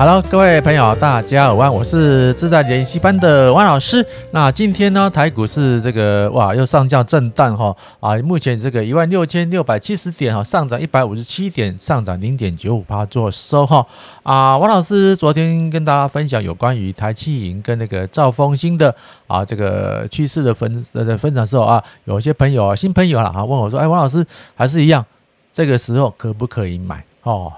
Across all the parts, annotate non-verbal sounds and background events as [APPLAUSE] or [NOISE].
Hello，各位朋友，大家好，我是自在研习班的王老师。那今天呢，台股是这个哇，又上降震荡哈啊，目前这个一万六千六百七十点哈，上涨一百五十七点，上涨零点九五趴做收哈啊。王老师昨天跟大家分享有关于台企银跟那个兆丰新的啊这个趋势的分的分享的时候啊，有些朋友啊新朋友了啊问我说，哎，王老师还是一样，这个时候可不可以买哦？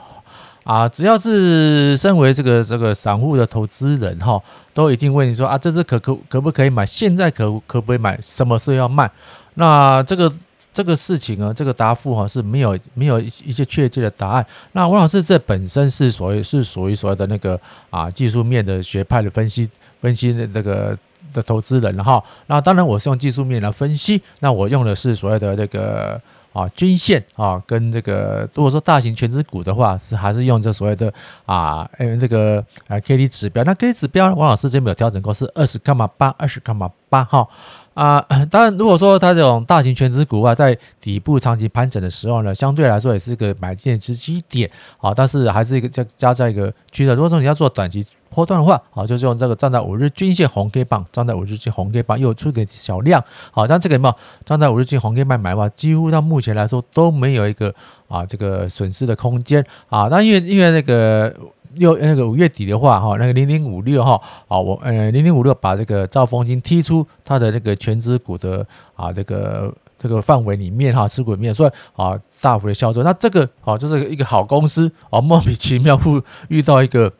啊，只要是身为这个这个散户的投资人哈，都一定问你说啊，这只可可可不可以买？现在可可不可以买？什么时候要卖？那这个这个事情啊，这个答复哈是没有没有一一些确切的答案。那王老师这本身是属于是属于所谓的那个啊技术面的学派的分析分析的那个的投资人哈。那当然我是用技术面来分析，那我用的是所谓的那个。啊，均线啊，跟这个如果说大型全值股的话，是还是用这所谓的啊，呃，这个啊 K D 指标。那 K D 指标，王老师这边有调整过，是二十杠码八，二十杠码八哈啊。当然，如果说它这种大型全值股啊，在底部长期盘整的时候呢，相对来说也是一个买进时机点啊，但是还是一个加加在一个趋势。如果说你要做短期。波段的话，好，就是用这个站在五日均线红 K 棒，站在五日均红 K 棒又出点小量，好，像这个有没有站在五日均红 K 棒买的话，几乎到目前来说都没有一个啊这个损失的空间啊。那因为因为那个六那个五月底的话，哈，那个零零五六哈，啊，我呃零零五六把这个兆丰金踢出它的那个全资股的啊这个这个范围里面哈，持股里面，所以啊大幅的销售。那这个啊就是一个好公司啊，莫名其妙会遇到一个。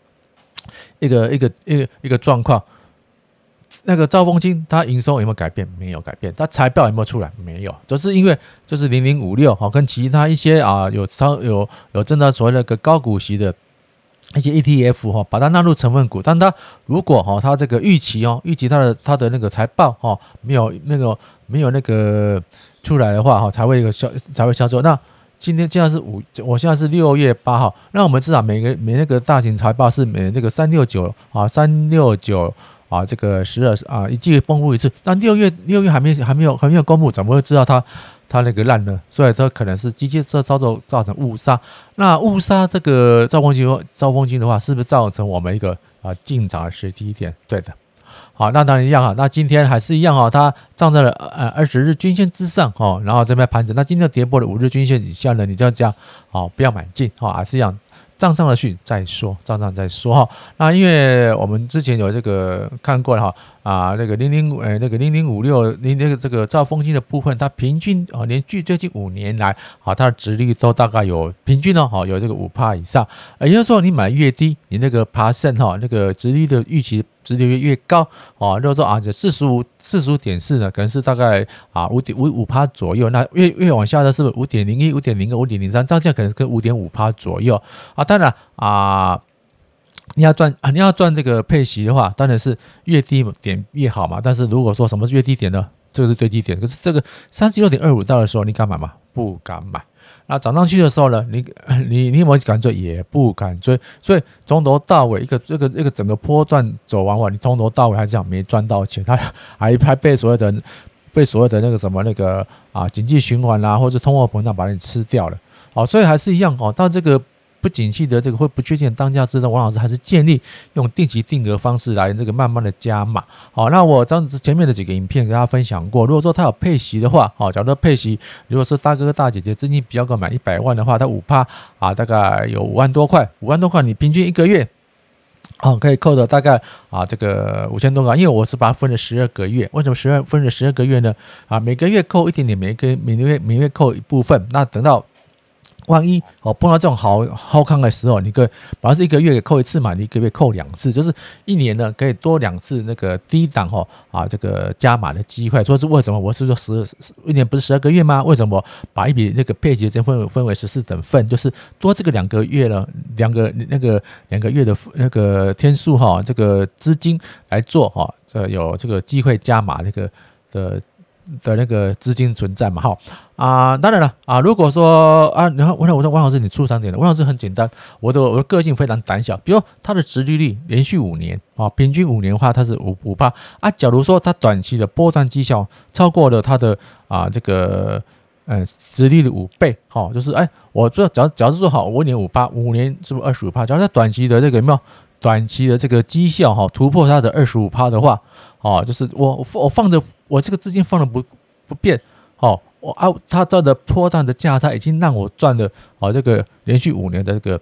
一个一个一个一个状况，那个兆丰金它营收有没有改变？没有改变。它财报有没有出来？没有。就是因为就是零零五六哈，跟其他一些啊有超有有真的所谓那个高股息的一些 ETF 哈，把它纳入成分股。但它如果哈它这个预期哦，预期它的它的那个财报哈没有那个没有那个出来的话哈，才会有销才会销售那。今天现在是五，我现在是六月八号。那我们知道每个每那个大型财报是每那个三六九啊，三六九啊，这个十二啊一季公布一次。但六月六月还没还没有还没有公布，怎么会知道它它那个烂呢？所以它可能是机械这操作造成误杀。那误杀这个兆丰金兆丰金的话，是不是造成我们一个啊进场的时机点？对的。好，那当然一样哈。那今天还是一样哈，它站在了呃二十日均线之上哈，然后这边盘整。那今天跌破了五日均线以下呢，你就要这样好，不要买进哈，还是一样。账上的去再说，账上再说哈。那因为我们之前有这个看过了哈啊，那个零零呃那个零零五六零那个这个兆丰金的部分，它平均啊连续最近五年来啊它的值率都大概有平均呢哈有这个五趴以上。也就是说你买越低，你那个爬升哈那个值率的预期值率越高啊。如果说啊这四十五四十五点四呢，可能是大概啊五点五五趴左右。那越越往下的是不是五点零一、五点零二、五点零三？这样可能跟五点五趴左右啊。当然啊，你要赚啊，你要赚这个配息的话，当然是越低点越好嘛。但是如果说什么是越低点呢？这个是最低点。可是这个三十六点二五到的时候，你敢买吗？不敢买。那涨上去的时候呢？你你你有没有敢追？也不敢追。所以从头到尾一个这个一个整个波段走完完，你从头到尾还是没赚到钱，他还还被所有的被所有的那个什么那个啊经济循环啊，或者通货膨胀把你吃掉了。好，所以还是一样哦。到这个。不景气的这个会不确定当下之中，王老师还是建议用定期定额方式来这个慢慢的加码。好，那我当时前面的几个影片跟大家分享过，如果说他有配息的话，好，假如说配息，如果是大哥大姐姐资金比较够买一百万的话，他五趴啊，大概有五万多块，五万多块你平均一个月，哦，可以扣的大概啊这个五千多块，因为我是把它分了十二个月，为什么十二分了十二个月呢？啊，每个月扣一点点，每个每个月每个月扣一部分，那等到。万一哦碰到这种好好康的时候，你可以本来是一个月扣一次嘛，你一个月扣两次，就是一年呢可以多两次那个低档哈啊这个加码的机会。说是为什么？我是说十一年不是十二个月吗？为什么把一笔那个配息先分分为十四等份？就是多这个两个月了，两个那个两个月的那个天数哈，这个资金来做哈，这有这个机会加码那个的。的那个资金存在嘛，哈啊，当然了啊，如果说啊，然后我想我说王老师你出场点的，王老师很简单，我的我的个性非常胆小，比如它的殖利率连续五年啊，平均五年的话它是五五趴。啊，假如说它短期的波段绩效超过了它的啊这个嗯殖利率的五倍，哈，就是哎，我这假假如做好，五年五趴，五年是不是二十五趴？假如它短期的这个有没有短期的这个绩效哈突破它的二十五趴的话，哦，就是我我放着我这个资金放的不不变，哦，我啊他赚的波段的价差已经让我赚了啊这个连续五年的这个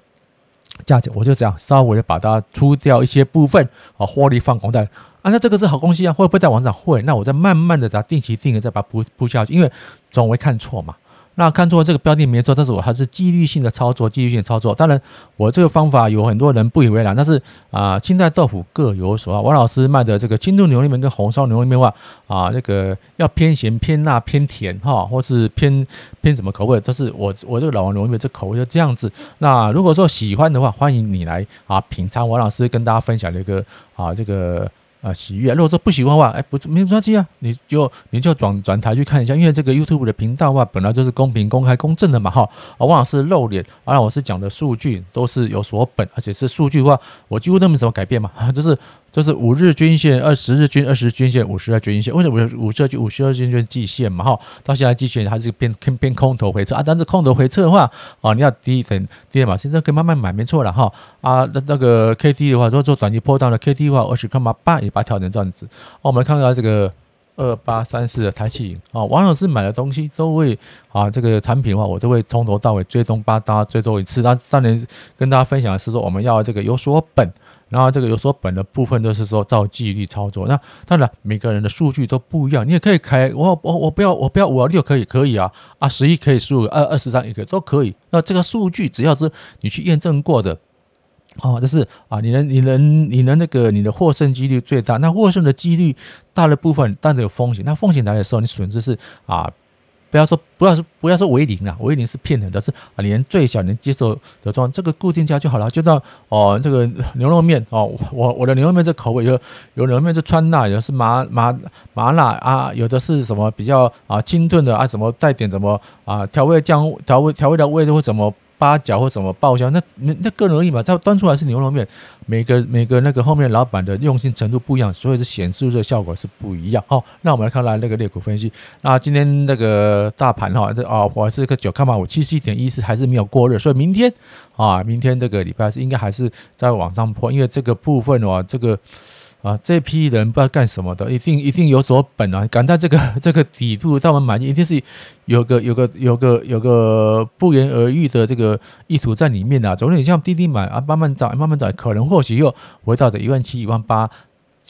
价钱，我就这样稍微把它出掉一些部分，啊获利放空在。啊，那这个是好东西啊，会不会在网上？会，那我再慢慢的再定期定额再把它铺铺下去，因为总会看错嘛。那看错这个标的没错，但是我还是纪律性的操作，纪律性的操作。当然，我这个方法有很多人不以为然，但是啊，青菜豆腐各有所好。王老师卖的这个清炖牛肉面跟红烧牛肉面的话啊，那个要偏咸、偏辣、偏甜哈，或是偏偏什么口味，这是我我这个老王牛肉面这口味就这样子。那如果说喜欢的话，欢迎你来啊品尝王老师跟大家分享的一个啊这个。啊，喜悦。如果说不喜欢的话，哎，不，没关系啊，你就你就转转台去看一下，因为这个 YouTube 的频道的话，本来就是公平、公开、公正的嘛，哈。啊，王老师露脸，而我是讲的数据都是有所本，而且是数据的话，我几乎都没什么改变嘛，[LAUGHS] 就是。就是五日均线、二十日均、二十均线、五十日均线，为什么五五十日、五十日均线季线嘛？哈，到现在季线还是偏偏空头回撤啊。但是空头回撤的话，啊，你要低等低点嘛，现在可以慢慢买，没错了哈。啊，那那个 K D 的话，如果做短期波段的 K D 的话，二十块八也把它调成这样子。哦，我们看到这个二八三四的台企啊，王老师买的东西都会啊，这个产品的话，我都会从头到尾追踪八搭追踪一次。那当然跟大家分享的是说，我们要这个有所本。然后这个有所本的部分都是说照纪律操作。那当然每个人的数据都不一样，你也可以开我我我不要我不要五二六可以可以啊啊十一可以输入二二十三也可以都可以。那这个数据只要是你去验证过的，哦，就是啊你能你能你能那个你的获胜几率最大。那获胜的几率大的部分，但是有风险。那风险来的时候，你损失是啊。不要说，不要说，不要说为零啊，为零是骗人的，是啊，连最小能接受的状，这个固定价就好了。就到哦，这个牛肉面哦，我我的牛肉面这口味有有牛肉面是川辣，有的是麻麻麻辣啊，有的是什么比较啊清炖的啊，什么带点什么啊调味酱调味调味的味道或怎么。八角或什么爆香，那那那个人而已嘛。它端出来是牛肉面，每个每个那个后面老板的用心程度不一样，所以是显示的效果是不一样。好，那我们来看来那个裂股分析。那今天那个大盘哈，这啊，我还是个九看嘛，我七十一点一四还是没有过热，所以明天啊，明天这个礼拜四应该还是在往上破，因为这个部分的话，这个。啊，这批人不知道干什么的，一定一定有所本啊！敢在这个 [LAUGHS] 这个底部到我们买，一定是有个有个有个有个不言而喻的这个意图在里面的、啊。总之，你像滴滴买啊，慢慢涨，慢慢涨，可能或许又回到的一万七、一万八。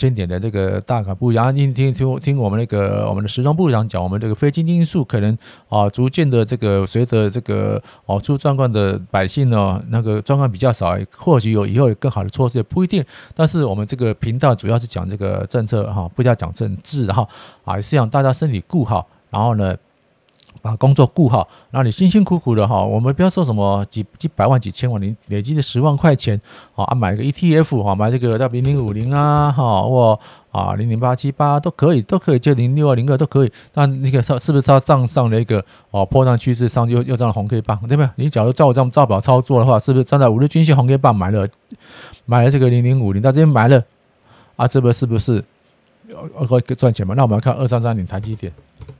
千点的这个大卡不一样，听听听听我们那个我们的时装部长讲，我们这个非经济因素可能啊逐渐的这个随着这个哦出状况的百姓呢，那个状况比较少，或许有以后有更好的措施也不一定。但是我们这个频道主要是讲这个政策哈，不要讲政治哈啊，是让大家身体顾好，然后呢。把工作顾好，然后你辛辛苦苦的哈，我们不要说什么几几百万、几千万，你累积的十万块钱，啊，买个 ETF 哈，买这个零零五零啊，哈，或啊零零八七八都可以，都可以借零六二零二都可以。那那个是不是他账上的一个哦波段趋势上又又涨红 K 棒，对不对？你假如照我这样照表操作的话，是不是站在五日均线红 K 棒买了买了这个零零五零，到这边买了啊，这个是不是可以赚钱嘛？那我们来看二三三零台积电。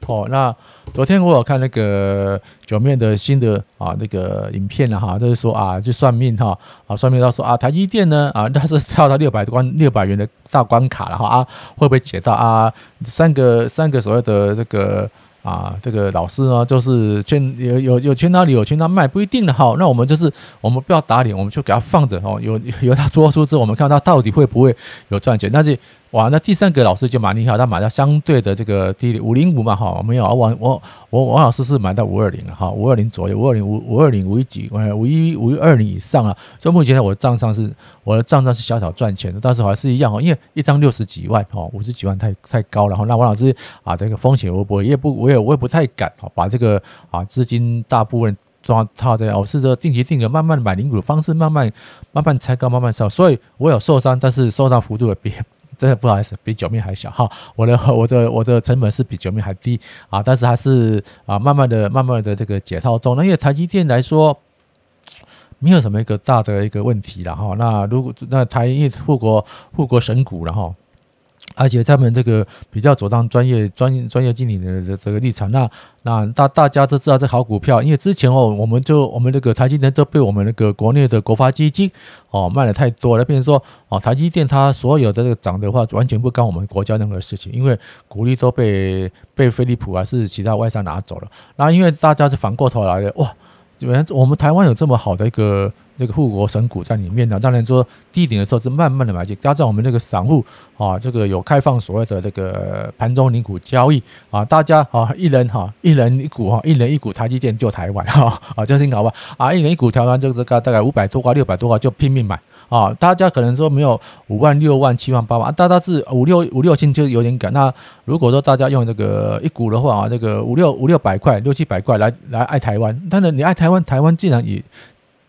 哦，那昨天我有看那个九面的新的啊那个影片了哈，就是说啊，就算命哈啊，算命他说啊，台积电呢啊，[LAUGHS] 它是跳到六百关六百元的大关卡了哈啊，会不会解到啊？三个三个所谓的这个。啊，这个老师呢，就是劝有有有圈他离，有圈他卖，不一定的哈。那我们就是我们不要打脸，我们就给他放着哦。有有他多出之后，我们看他到底会不会有赚钱。但是哇，那第三个老师就蛮厉害，他买到相对的这个低五零五嘛哈，没有，我我我王老师是买到五二零哈，五二零左右，五二零五五二零五一几，五一五一二零以上啊。所以目前呢，我的账上是我的账上是小小赚钱的，但是还是一样哦，因为一张六十几万哦，五十几万太太高了哈。那王老师啊，这个风险我不也不我也。我也不太敢把这个啊资金大部分装套在我试着定期定额慢慢买零股的方式，慢慢慢慢拆高，慢慢烧，所以我有受伤，但是受伤幅度也比真的不好意思，比九面还小哈。我的 [LAUGHS] 我的我的成本是比九面还低啊，但是还是啊慢慢的慢慢的这个解套中。那因为台积电来说，没有什么一个大的一个问题了哈。那如果那台因为护国护国神股了哈。而且他们这个比较走当专业、专业、专业经理的的这个立场，那那大大家都知道这好股票，因为之前哦，我们就我们这个台积电都被我们那个国内的国发基金哦卖的太多了，变成说哦台积电它所有的这个涨的话，完全不干我们国家任何事情，因为股利都被被飞利浦啊是其他外商拿走了，然后因为大家是反过头来的哇，原来我们台湾有这么好的一个。这个护国神股在里面呢，当然说低点的时候是慢慢的买进，加上我们这个散户啊，这个有开放所谓的这个盘中领股交易啊，大家啊一人哈一人一股哈，一人一股台积电救台湾哈啊，这样听好吧啊，一人一股台湾这个大概五百多块六百多块就拼命买啊，大家可能说没有五万六万七万八万，大家是五六五六千就有点赶。那如果说大家用这个一股的话啊，这个五六五六百块六七百块来来爱台湾，但是你爱台湾，台湾竟然也。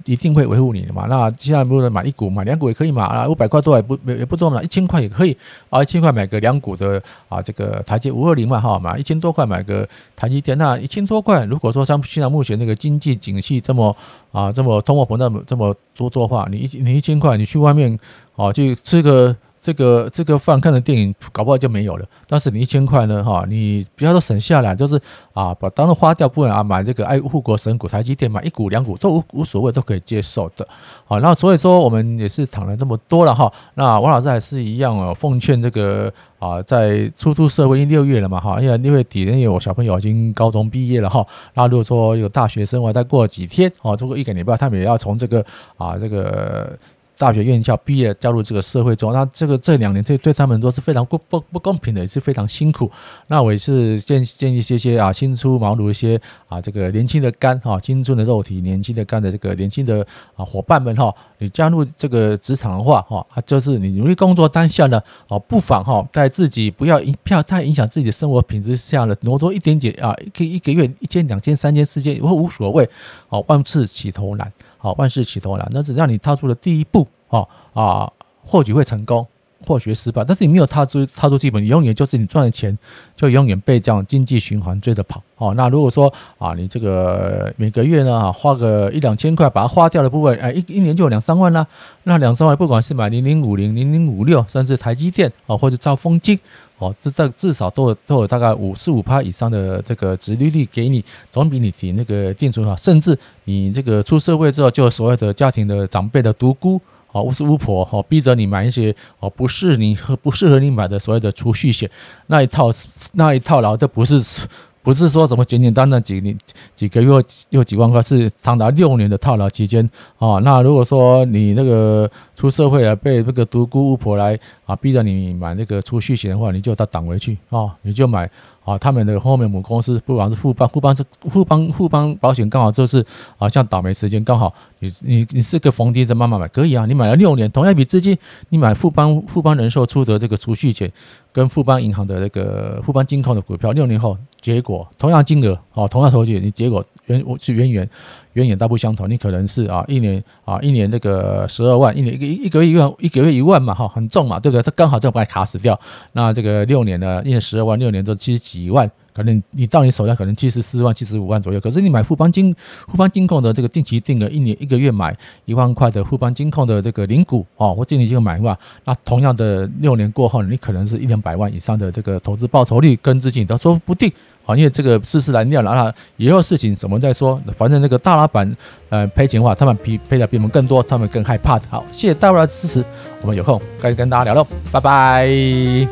一定会维护你的嘛？那现在不是买一股嘛两股也可以嘛？啊，五百块多也不也不多嘛，一千块也可以啊，一千块买个两股的啊，这个台积五二零嘛哈买，一千多块买个台积电，那一千多块，如果说像现在目前那个经济景气这么啊这么通货膨胀这么多多话，你一你一千块，你去外面啊去吃个。这个这个饭看的电影搞不好就没有了，但是你一千块呢，哈，你不要说省下来，就是啊，把当做花掉不然啊，买这个爱护国神股台积电，买一股两股都无无所谓，都可以接受的，好，那所以说我们也是谈了这么多了哈，那王老师还是一样哦，奉劝这个啊，在初出社会，因六月了嘛哈，因为六月底，因为我小朋友已经高中毕业了哈，那如果说有大学生，我再过几天哦，如果一个礼拜，他们也要从这个啊这个。大学院校毕业，加入这个社会中，那这个这两年对对他们都是非常不不不公平的，也是非常辛苦。那我也是建建议一些些啊，新出茅庐一些啊，这个年轻的肝哈，青春的肉体，年轻的肝的这个年轻的啊伙伴们哈，你加入这个职场的话哈，就是你努力工作当下呢，哦，不妨哈，在自己不要一票太影响自己的生活品质下呢，挪多一点点啊，可以一个月一千两千三千四千，我无所谓，哦，万事起头难。好，万事起头难，那只要你踏出了第一步，哦啊，或许会成功，或许失败，但是你没有踏出踏出基本，永远就是你赚的钱就永远被这样经济循环追着跑。哦，那如果说啊，你这个每个月呢，花个一两千块把它花掉的部分，哎，一一年就有两三万啦。那两三万，不管是买零零五零、零零五六，甚至台积电啊，或者兆丰金。哦，这这至少都有都有大概五十五趴以上的这个殖利率给你，总比你提那个定存好。甚至你这个出社会之后，就所谓的家庭的长辈的独孤，哦，巫师巫婆，哦，逼着你买一些哦不是你和不适合你买的所谓的储蓄险，那一套那一套，然后这不是。不是说什么简简单单几年几个月又几万块，是长达六年的套牢期间啊。那如果说你那个出社会啊，被那个独孤巫婆来啊逼着你买那个储蓄险的话，你就到挡回去啊，你就买。啊，他们的后面母公司不管是富邦，富邦是富邦富邦保险，刚好就是啊，像倒霉时间刚好你你你是个逢低的慢慢买，可以啊，你买了六年，同样一笔资金，你买富邦富邦人寿出的这个储蓄险，跟富邦银行的那个富邦金控的股票，六年后结果同样金额，哦，同样投资，你结果远是远远。远远大不相同，你可能是啊一年啊一年这个十二万，一年一个一个月一万，一个月一万嘛哈，很重嘛，对不对？它刚好就把它卡死掉。那这个六年呢，一年十二万，六年都七十几万，可能你到你手上可能七十四万、七十五万左右。可是你买富邦金富邦金控的这个定期定额，一年一个月买一万块的富邦金控的这个零股哦，或定期就买的话，那同样的六年过后，你可能是一两百万以上的这个投资报酬率跟资金都说不定。好，因为这个世事难料了啊，以后事情什么再说，反正那个大老板呃赔钱的话，他们赔赔的比我们更多，他们更害怕的。好，谢谢大家的支持，我们有空该跟大家聊喽，拜拜。